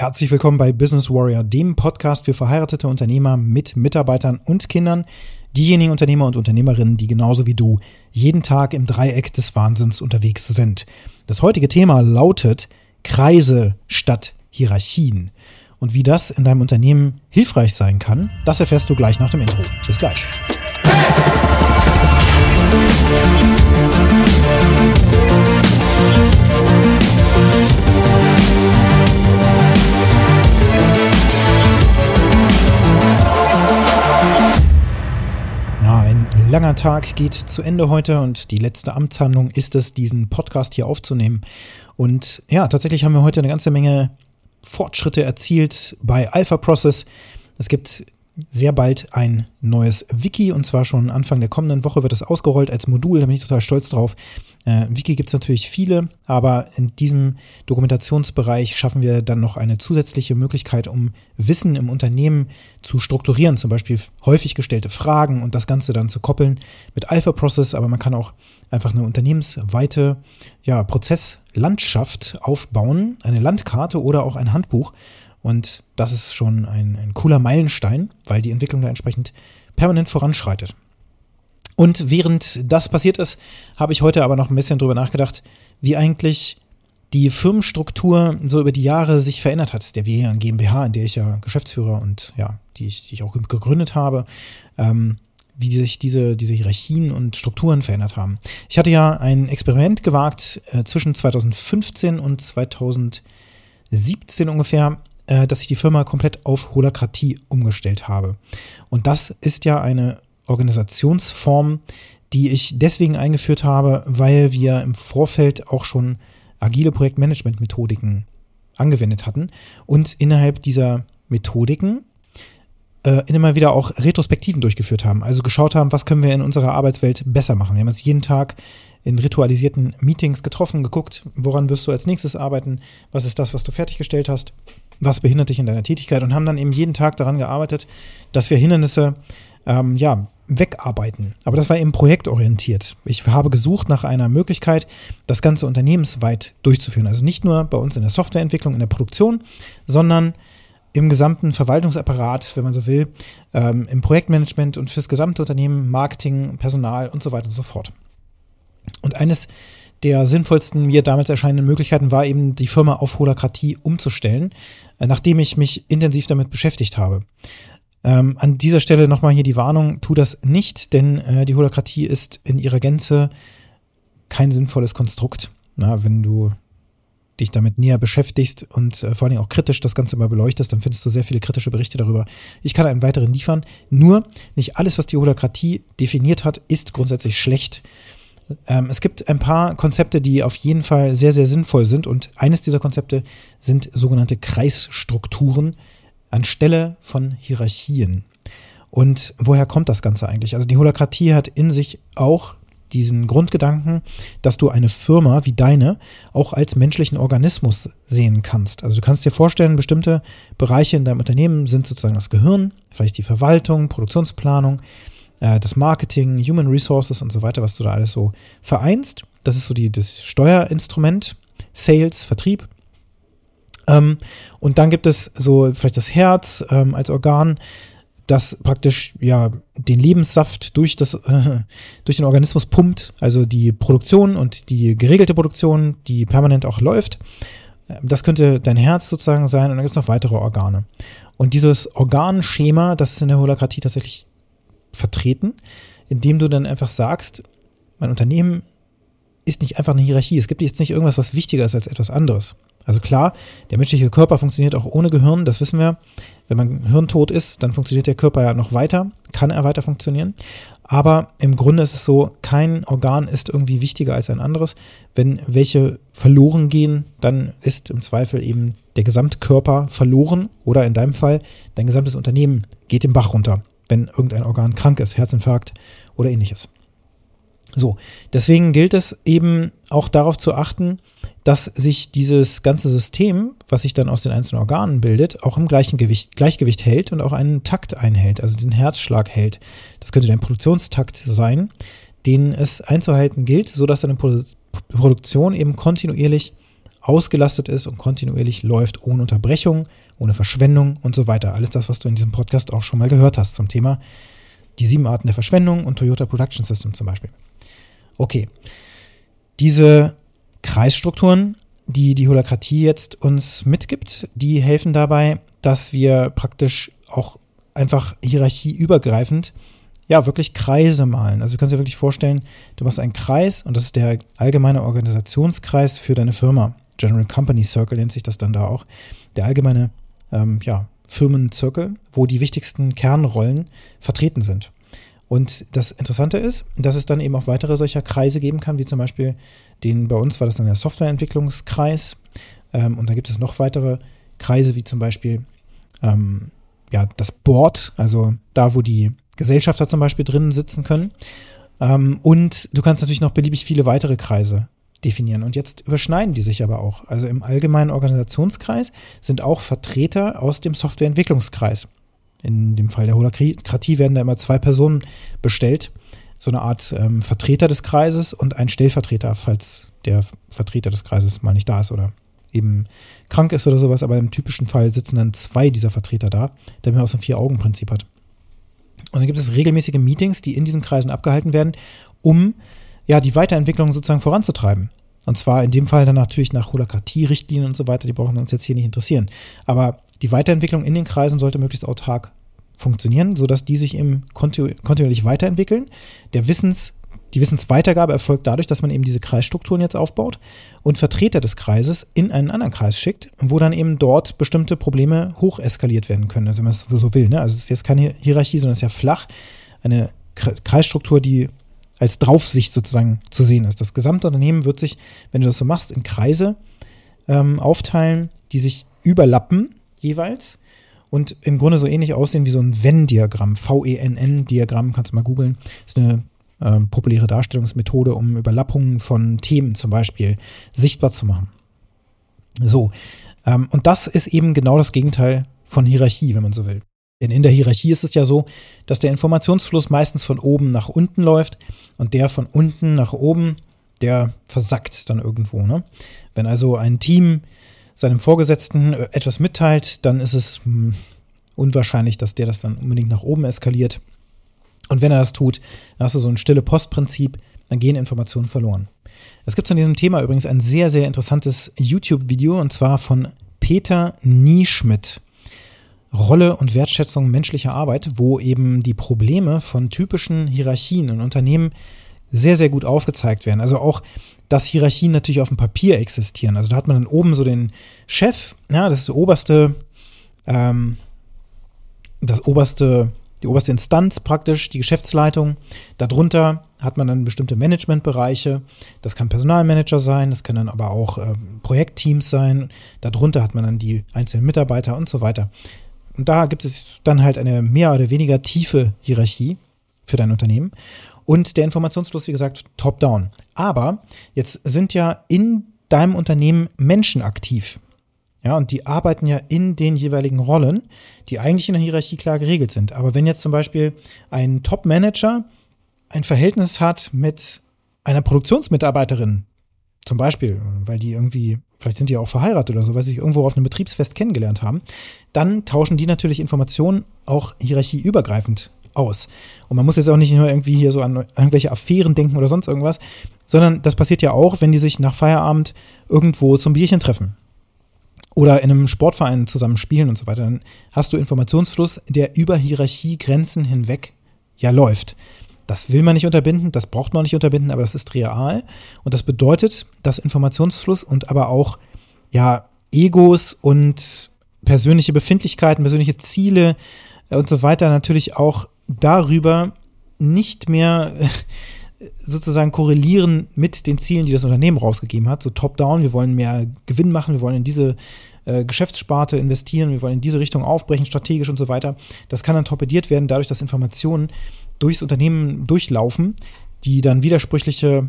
Herzlich willkommen bei Business Warrior, dem Podcast für verheiratete Unternehmer mit Mitarbeitern und Kindern, diejenigen Unternehmer und Unternehmerinnen, die genauso wie du jeden Tag im Dreieck des Wahnsinns unterwegs sind. Das heutige Thema lautet Kreise statt Hierarchien. Und wie das in deinem Unternehmen hilfreich sein kann, das erfährst du gleich nach dem Intro. Bis gleich. Na, langer Tag geht zu Ende heute und die letzte Amtshandlung ist es, diesen Podcast hier aufzunehmen. Und ja, tatsächlich haben wir heute eine ganze Menge Fortschritte erzielt bei Alpha Process. Es gibt sehr bald ein neues Wiki und zwar schon Anfang der kommenden Woche wird es ausgerollt als Modul, da bin ich total stolz drauf. Äh, Wiki gibt es natürlich viele, aber in diesem Dokumentationsbereich schaffen wir dann noch eine zusätzliche Möglichkeit, um Wissen im Unternehmen zu strukturieren, zum Beispiel häufig gestellte Fragen und das Ganze dann zu koppeln mit Alpha Process, aber man kann auch einfach eine unternehmensweite ja, Prozesslandschaft aufbauen, eine Landkarte oder auch ein Handbuch und das ist schon ein, ein cooler Meilenstein, weil die Entwicklung da entsprechend permanent voranschreitet. Und während das passiert ist, habe ich heute aber noch ein bisschen drüber nachgedacht, wie eigentlich die Firmenstruktur so über die Jahre sich verändert hat. Der wir GmbH, in der ich ja Geschäftsführer und ja, die ich, die ich auch gegründet habe, ähm, wie sich diese, diese Hierarchien und Strukturen verändert haben. Ich hatte ja ein Experiment gewagt äh, zwischen 2015 und 2017 ungefähr, äh, dass ich die Firma komplett auf Holakratie umgestellt habe. Und das ist ja eine Organisationsform, die ich deswegen eingeführt habe, weil wir im Vorfeld auch schon agile Projektmanagement-Methodiken angewendet hatten und innerhalb dieser Methodiken äh, immer wieder auch Retrospektiven durchgeführt haben. Also geschaut haben, was können wir in unserer Arbeitswelt besser machen. Wir haben uns jeden Tag in ritualisierten Meetings getroffen, geguckt, woran wirst du als nächstes arbeiten, was ist das, was du fertiggestellt hast, was behindert dich in deiner Tätigkeit und haben dann eben jeden Tag daran gearbeitet, dass wir Hindernisse ähm, ja, wegarbeiten. Aber das war eben projektorientiert. Ich habe gesucht nach einer Möglichkeit, das Ganze unternehmensweit durchzuführen. Also nicht nur bei uns in der Softwareentwicklung, in der Produktion, sondern im gesamten Verwaltungsapparat, wenn man so will, ähm, im Projektmanagement und fürs gesamte Unternehmen, Marketing, Personal und so weiter und so fort. Und eines der sinnvollsten mir damals erscheinenden Möglichkeiten war eben, die Firma auf Holakratie umzustellen, äh, nachdem ich mich intensiv damit beschäftigt habe. Ähm, an dieser Stelle nochmal hier die Warnung, tu das nicht, denn äh, die Holakratie ist in ihrer Gänze kein sinnvolles Konstrukt. Na, wenn du dich damit näher beschäftigst und äh, vor allen Dingen auch kritisch das Ganze mal beleuchtest, dann findest du sehr viele kritische Berichte darüber. Ich kann einen weiteren liefern. Nur, nicht alles, was die Holokratie definiert hat, ist grundsätzlich schlecht. Ähm, es gibt ein paar Konzepte, die auf jeden Fall sehr, sehr sinnvoll sind und eines dieser Konzepte sind sogenannte Kreisstrukturen anstelle von Hierarchien. Und woher kommt das Ganze eigentlich? Also die Holokratie hat in sich auch diesen Grundgedanken, dass du eine Firma wie deine auch als menschlichen Organismus sehen kannst. Also du kannst dir vorstellen, bestimmte Bereiche in deinem Unternehmen sind sozusagen das Gehirn, vielleicht die Verwaltung, Produktionsplanung, äh, das Marketing, Human Resources und so weiter, was du da alles so vereinst. Das ist so die, das Steuerinstrument, Sales, Vertrieb. Ähm, und dann gibt es so vielleicht das Herz ähm, als Organ, das praktisch ja den Lebenssaft durch das äh, durch den Organismus pumpt, also die Produktion und die geregelte Produktion, die permanent auch läuft. Das könnte dein Herz sozusagen sein und dann gibt es noch weitere Organe. Und dieses Organschema, das ist in der Holakratie tatsächlich vertreten, indem du dann einfach sagst, mein Unternehmen ist nicht einfach eine Hierarchie. Es gibt jetzt nicht irgendwas, was wichtiger ist als etwas anderes. Also klar, der menschliche Körper funktioniert auch ohne Gehirn, das wissen wir. Wenn man hirntot ist, dann funktioniert der Körper ja noch weiter, kann er weiter funktionieren. Aber im Grunde ist es so, kein Organ ist irgendwie wichtiger als ein anderes. Wenn welche verloren gehen, dann ist im Zweifel eben der Gesamtkörper verloren oder in deinem Fall dein gesamtes Unternehmen geht den Bach runter wenn irgendein Organ krank ist, Herzinfarkt oder ähnliches. So, deswegen gilt es eben auch darauf zu achten, dass sich dieses ganze System, was sich dann aus den einzelnen Organen bildet, auch im gleichen Gewicht, Gleichgewicht hält und auch einen Takt einhält, also diesen Herzschlag hält. Das könnte dein Produktionstakt sein, den es einzuhalten gilt, sodass deine Produktion eben kontinuierlich ausgelastet ist und kontinuierlich läuft, ohne Unterbrechung, ohne Verschwendung und so weiter. Alles das, was du in diesem Podcast auch schon mal gehört hast zum Thema die sieben Arten der Verschwendung und Toyota Production System zum Beispiel. Okay, diese Kreisstrukturen, die die Holakratie jetzt uns mitgibt, die helfen dabei, dass wir praktisch auch einfach hierarchieübergreifend ja, wirklich Kreise malen. Also du kannst dir wirklich vorstellen, du machst einen Kreis und das ist der allgemeine Organisationskreis für deine Firma. General Company Circle nennt sich das dann da auch. Der allgemeine ähm, ja, Firmenzirkel, wo die wichtigsten Kernrollen vertreten sind. Und das Interessante ist, dass es dann eben auch weitere solcher Kreise geben kann, wie zum Beispiel den, bei uns war das dann der Softwareentwicklungskreis. Ähm, und da gibt es noch weitere Kreise, wie zum Beispiel ähm, ja, das Board, also da, wo die Gesellschafter zum Beispiel drinnen sitzen können. Ähm, und du kannst natürlich noch beliebig viele weitere Kreise definieren. Und jetzt überschneiden die sich aber auch. Also im allgemeinen Organisationskreis sind auch Vertreter aus dem Softwareentwicklungskreis. In dem Fall der Holokratie werden da immer zwei Personen bestellt. So eine Art ähm, Vertreter des Kreises und ein Stellvertreter, falls der Vertreter des Kreises mal nicht da ist oder eben krank ist oder sowas. Aber im typischen Fall sitzen dann zwei dieser Vertreter da, damit man so ein Vier-Augen-Prinzip hat. Und dann gibt es regelmäßige Meetings, die in diesen Kreisen abgehalten werden, um ja die Weiterentwicklung sozusagen voranzutreiben. Und zwar in dem Fall dann natürlich nach Holokratie-Richtlinien und so weiter, die brauchen uns jetzt hier nicht interessieren. Aber die Weiterentwicklung in den Kreisen sollte möglichst autark funktionieren, sodass die sich eben kontinu kontinuierlich weiterentwickeln. Der Wissens, die Wissensweitergabe erfolgt dadurch, dass man eben diese Kreisstrukturen jetzt aufbaut und Vertreter des Kreises in einen anderen Kreis schickt, wo dann eben dort bestimmte Probleme hocheskaliert werden können, also wenn man es so will. Ne? Also es ist jetzt keine Hierarchie, sondern es ist ja flach. Eine Kreisstruktur, die als Draufsicht sozusagen zu sehen ist. Das gesamte Unternehmen wird sich, wenn du das so machst, in Kreise ähm, aufteilen, die sich überlappen jeweils und im Grunde so ähnlich aussehen wie so ein Venn-Diagramm, V-E-N-N-Diagramm, kannst du mal googeln. Ist eine äh, populäre Darstellungsmethode, um Überlappungen von Themen zum Beispiel sichtbar zu machen. So, ähm, und das ist eben genau das Gegenteil von Hierarchie, wenn man so will. Denn in der Hierarchie ist es ja so, dass der Informationsfluss meistens von oben nach unten läuft und der von unten nach oben, der versackt dann irgendwo. Ne? Wenn also ein Team seinem Vorgesetzten etwas mitteilt, dann ist es hm, unwahrscheinlich, dass der das dann unbedingt nach oben eskaliert. Und wenn er das tut, dann hast du so ein stille Postprinzip, dann gehen Informationen verloren. Es gibt zu diesem Thema übrigens ein sehr, sehr interessantes YouTube-Video und zwar von Peter Nieschmidt. Rolle und Wertschätzung menschlicher Arbeit, wo eben die Probleme von typischen Hierarchien in Unternehmen sehr, sehr gut aufgezeigt werden. Also auch, dass Hierarchien natürlich auf dem Papier existieren. Also da hat man dann oben so den Chef, ja, das ist die oberste, ähm, das oberste, die oberste Instanz praktisch, die Geschäftsleitung. Darunter hat man dann bestimmte Managementbereiche. Das kann Personalmanager sein, das können dann aber auch äh, Projektteams sein. Darunter hat man dann die einzelnen Mitarbeiter und so weiter. Und da gibt es dann halt eine mehr oder weniger tiefe Hierarchie für dein Unternehmen. Und der Informationsfluss, wie gesagt, top-down. Aber jetzt sind ja in deinem Unternehmen Menschen aktiv. Ja, und die arbeiten ja in den jeweiligen Rollen, die eigentlich in der Hierarchie klar geregelt sind. Aber wenn jetzt zum Beispiel ein Top-Manager ein Verhältnis hat mit einer Produktionsmitarbeiterin, zum Beispiel, weil die irgendwie, vielleicht sind die auch verheiratet oder so, weil sie sich irgendwo auf einem Betriebsfest kennengelernt haben, dann tauschen die natürlich Informationen auch hierarchieübergreifend aus. Und man muss jetzt auch nicht nur irgendwie hier so an irgendwelche Affären denken oder sonst irgendwas, sondern das passiert ja auch, wenn die sich nach Feierabend irgendwo zum Bierchen treffen oder in einem Sportverein zusammen spielen und so weiter. Dann hast du Informationsfluss, der über Hierarchiegrenzen hinweg ja läuft. Das will man nicht unterbinden, das braucht man nicht unterbinden, aber das ist real. Und das bedeutet, dass Informationsfluss und aber auch ja Egos und persönliche Befindlichkeiten, persönliche Ziele und so weiter natürlich auch darüber nicht mehr sozusagen korrelieren mit den Zielen, die das Unternehmen rausgegeben hat. So top-down, wir wollen mehr Gewinn machen, wir wollen in diese äh, Geschäftssparte investieren, wir wollen in diese Richtung aufbrechen, strategisch und so weiter. Das kann dann torpediert werden, dadurch, dass Informationen durchs Unternehmen durchlaufen, die dann widersprüchliche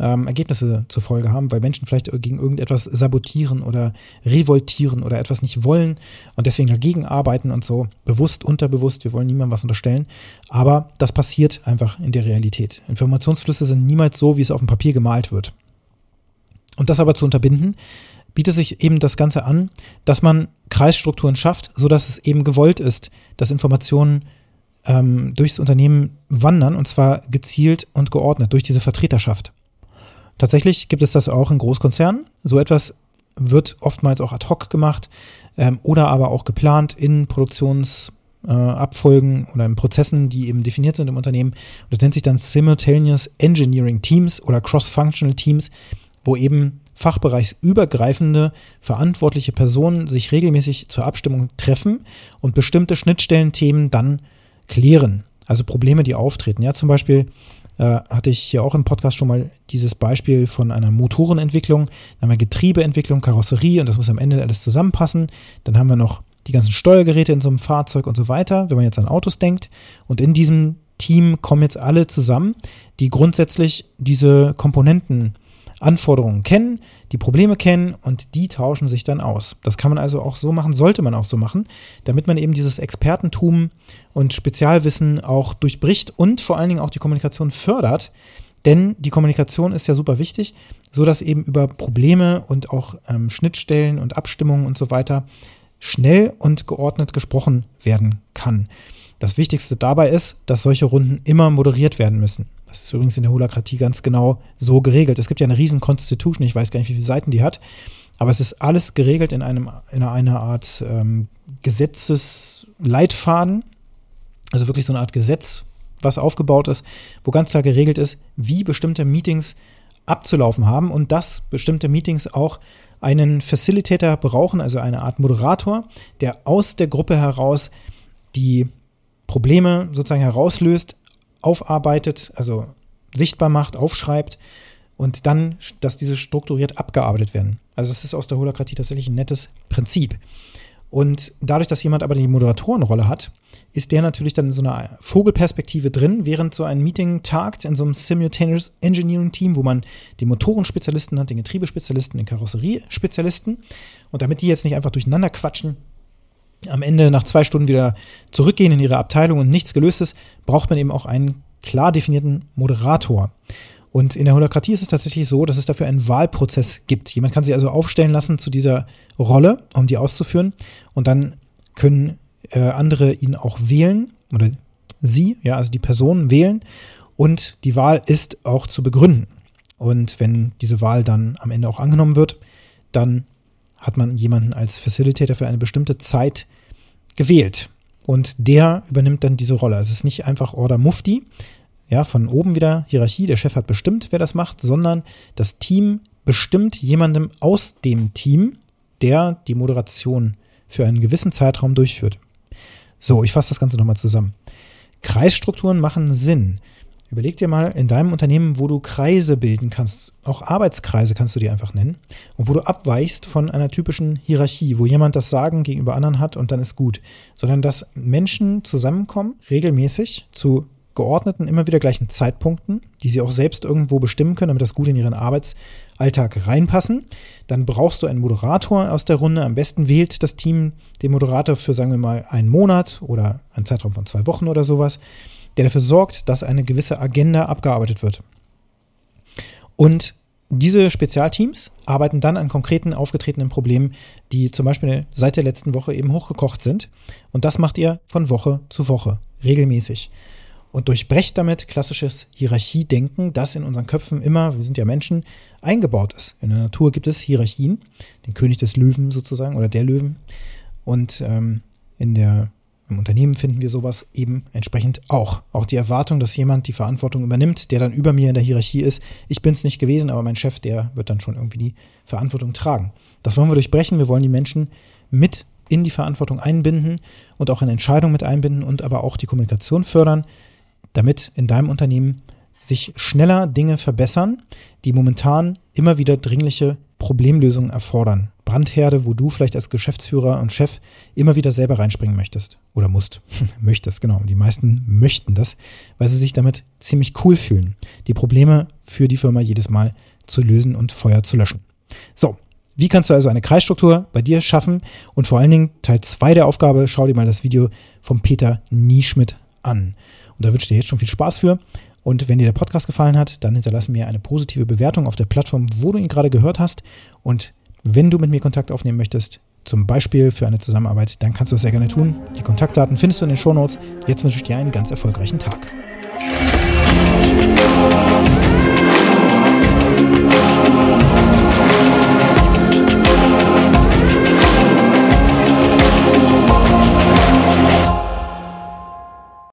ähm, Ergebnisse zur Folge haben, weil Menschen vielleicht gegen irgendetwas sabotieren oder revoltieren oder etwas nicht wollen und deswegen dagegen arbeiten und so, bewusst, unterbewusst, wir wollen niemandem was unterstellen, aber das passiert einfach in der Realität. Informationsflüsse sind niemals so, wie es auf dem Papier gemalt wird. Und das aber zu unterbinden, bietet sich eben das Ganze an, dass man Kreisstrukturen schafft, sodass es eben gewollt ist, dass Informationen ähm, durchs Unternehmen wandern und zwar gezielt und geordnet durch diese Vertreterschaft. Tatsächlich gibt es das auch in Großkonzernen. So etwas wird oftmals auch ad hoc gemacht ähm, oder aber auch geplant in Produktionsabfolgen äh, oder in Prozessen, die eben definiert sind im Unternehmen. Und das nennt sich dann Simultaneous Engineering Teams oder Cross-Functional Teams, wo eben fachbereichsübergreifende verantwortliche Personen sich regelmäßig zur Abstimmung treffen und bestimmte Schnittstellenthemen dann klären. Also Probleme, die auftreten. Ja, zum Beispiel äh, hatte ich hier auch im Podcast schon mal dieses Beispiel von einer Motorenentwicklung. Dann haben wir Getriebeentwicklung, Karosserie und das muss am Ende alles zusammenpassen. Dann haben wir noch die ganzen Steuergeräte in so einem Fahrzeug und so weiter, wenn man jetzt an Autos denkt. Und in diesem Team kommen jetzt alle zusammen, die grundsätzlich diese Komponenten Anforderungen kennen, die Probleme kennen und die tauschen sich dann aus. Das kann man also auch so machen, sollte man auch so machen, damit man eben dieses Expertentum und Spezialwissen auch durchbricht und vor allen Dingen auch die Kommunikation fördert. Denn die Kommunikation ist ja super wichtig, so dass eben über Probleme und auch ähm, Schnittstellen und Abstimmungen und so weiter schnell und geordnet gesprochen werden kann. Das Wichtigste dabei ist, dass solche Runden immer moderiert werden müssen. Das ist übrigens in der Holakratie ganz genau so geregelt. Es gibt ja eine riesen Constitution, ich weiß gar nicht, wie viele Seiten die hat, aber es ist alles geregelt in, einem, in einer Art ähm, Gesetzesleitfaden, also wirklich so eine Art Gesetz, was aufgebaut ist, wo ganz klar geregelt ist, wie bestimmte Meetings abzulaufen haben und dass bestimmte Meetings auch einen Facilitator brauchen, also eine Art Moderator, der aus der Gruppe heraus die Probleme sozusagen herauslöst, aufarbeitet, also sichtbar macht, aufschreibt und dann, dass diese strukturiert abgearbeitet werden. Also das ist aus der Holokratie tatsächlich ein nettes Prinzip. Und dadurch, dass jemand aber die Moderatorenrolle hat, ist der natürlich dann in so einer Vogelperspektive drin, während so ein Meeting tagt in so einem Simultaneous Engineering Team, wo man den Motorenspezialisten hat, den Getriebespezialisten, den Karosseriespezialisten. Und damit die jetzt nicht einfach durcheinander quatschen, am Ende nach zwei Stunden wieder zurückgehen in ihre Abteilung und nichts gelöst ist, braucht man eben auch einen klar definierten Moderator. Und in der Holokratie ist es tatsächlich so, dass es dafür einen Wahlprozess gibt. Jemand kann sich also aufstellen lassen zu dieser Rolle, um die auszuführen. Und dann können äh, andere ihn auch wählen oder sie, ja, also die Person wählen. Und die Wahl ist auch zu begründen. Und wenn diese Wahl dann am Ende auch angenommen wird, dann hat man jemanden als Facilitator für eine bestimmte Zeit gewählt. Und der übernimmt dann diese Rolle. Es ist nicht einfach Order Mufti, ja, von oben wieder Hierarchie, der Chef hat bestimmt, wer das macht, sondern das Team bestimmt jemandem aus dem Team, der die Moderation für einen gewissen Zeitraum durchführt. So, ich fasse das Ganze nochmal zusammen. Kreisstrukturen machen Sinn. Überleg dir mal in deinem Unternehmen, wo du Kreise bilden kannst, auch Arbeitskreise kannst du die einfach nennen, und wo du abweichst von einer typischen Hierarchie, wo jemand das Sagen gegenüber anderen hat und dann ist gut, sondern dass Menschen zusammenkommen, regelmäßig zu geordneten, immer wieder gleichen Zeitpunkten, die sie auch selbst irgendwo bestimmen können, damit das gut in ihren Arbeitsalltag reinpassen. Dann brauchst du einen Moderator aus der Runde. Am besten wählt das Team den Moderator für, sagen wir mal, einen Monat oder einen Zeitraum von zwei Wochen oder sowas der dafür sorgt, dass eine gewisse Agenda abgearbeitet wird. Und diese Spezialteams arbeiten dann an konkreten aufgetretenen Problemen, die zum Beispiel seit der letzten Woche eben hochgekocht sind. Und das macht ihr von Woche zu Woche, regelmäßig. Und durchbrecht damit klassisches Hierarchiedenken, das in unseren Köpfen immer, wir sind ja Menschen, eingebaut ist. In der Natur gibt es Hierarchien, den König des Löwen sozusagen oder der Löwen. Und ähm, in der im Unternehmen finden wir sowas eben entsprechend auch. Auch die Erwartung, dass jemand die Verantwortung übernimmt, der dann über mir in der Hierarchie ist. Ich bin es nicht gewesen, aber mein Chef, der wird dann schon irgendwie die Verantwortung tragen. Das wollen wir durchbrechen. Wir wollen die Menschen mit in die Verantwortung einbinden und auch in Entscheidungen mit einbinden und aber auch die Kommunikation fördern, damit in deinem Unternehmen sich schneller Dinge verbessern, die momentan immer wieder dringliche Problemlösungen erfordern. Brandherde, wo du vielleicht als Geschäftsführer und Chef immer wieder selber reinspringen möchtest. Oder musst. möchtest, genau. Die meisten möchten das, weil sie sich damit ziemlich cool fühlen, die Probleme für die Firma jedes Mal zu lösen und Feuer zu löschen. So, wie kannst du also eine Kreisstruktur bei dir schaffen? Und vor allen Dingen Teil 2 der Aufgabe, schau dir mal das Video von Peter Nieschmidt an. Und da wünsche ich dir jetzt schon viel Spaß für. Und wenn dir der Podcast gefallen hat, dann hinterlasse mir eine positive Bewertung auf der Plattform, wo du ihn gerade gehört hast. Und Wenn du mit mir Kontakt aufnehmen möchtest, zum Beispiel für eine Zusammenarbeit, dann kannst du das sehr gerne tun. Die Kontaktdaten findest du in den Shownotes. Jetzt wünsche ich dir einen ganz erfolgreichen Tag.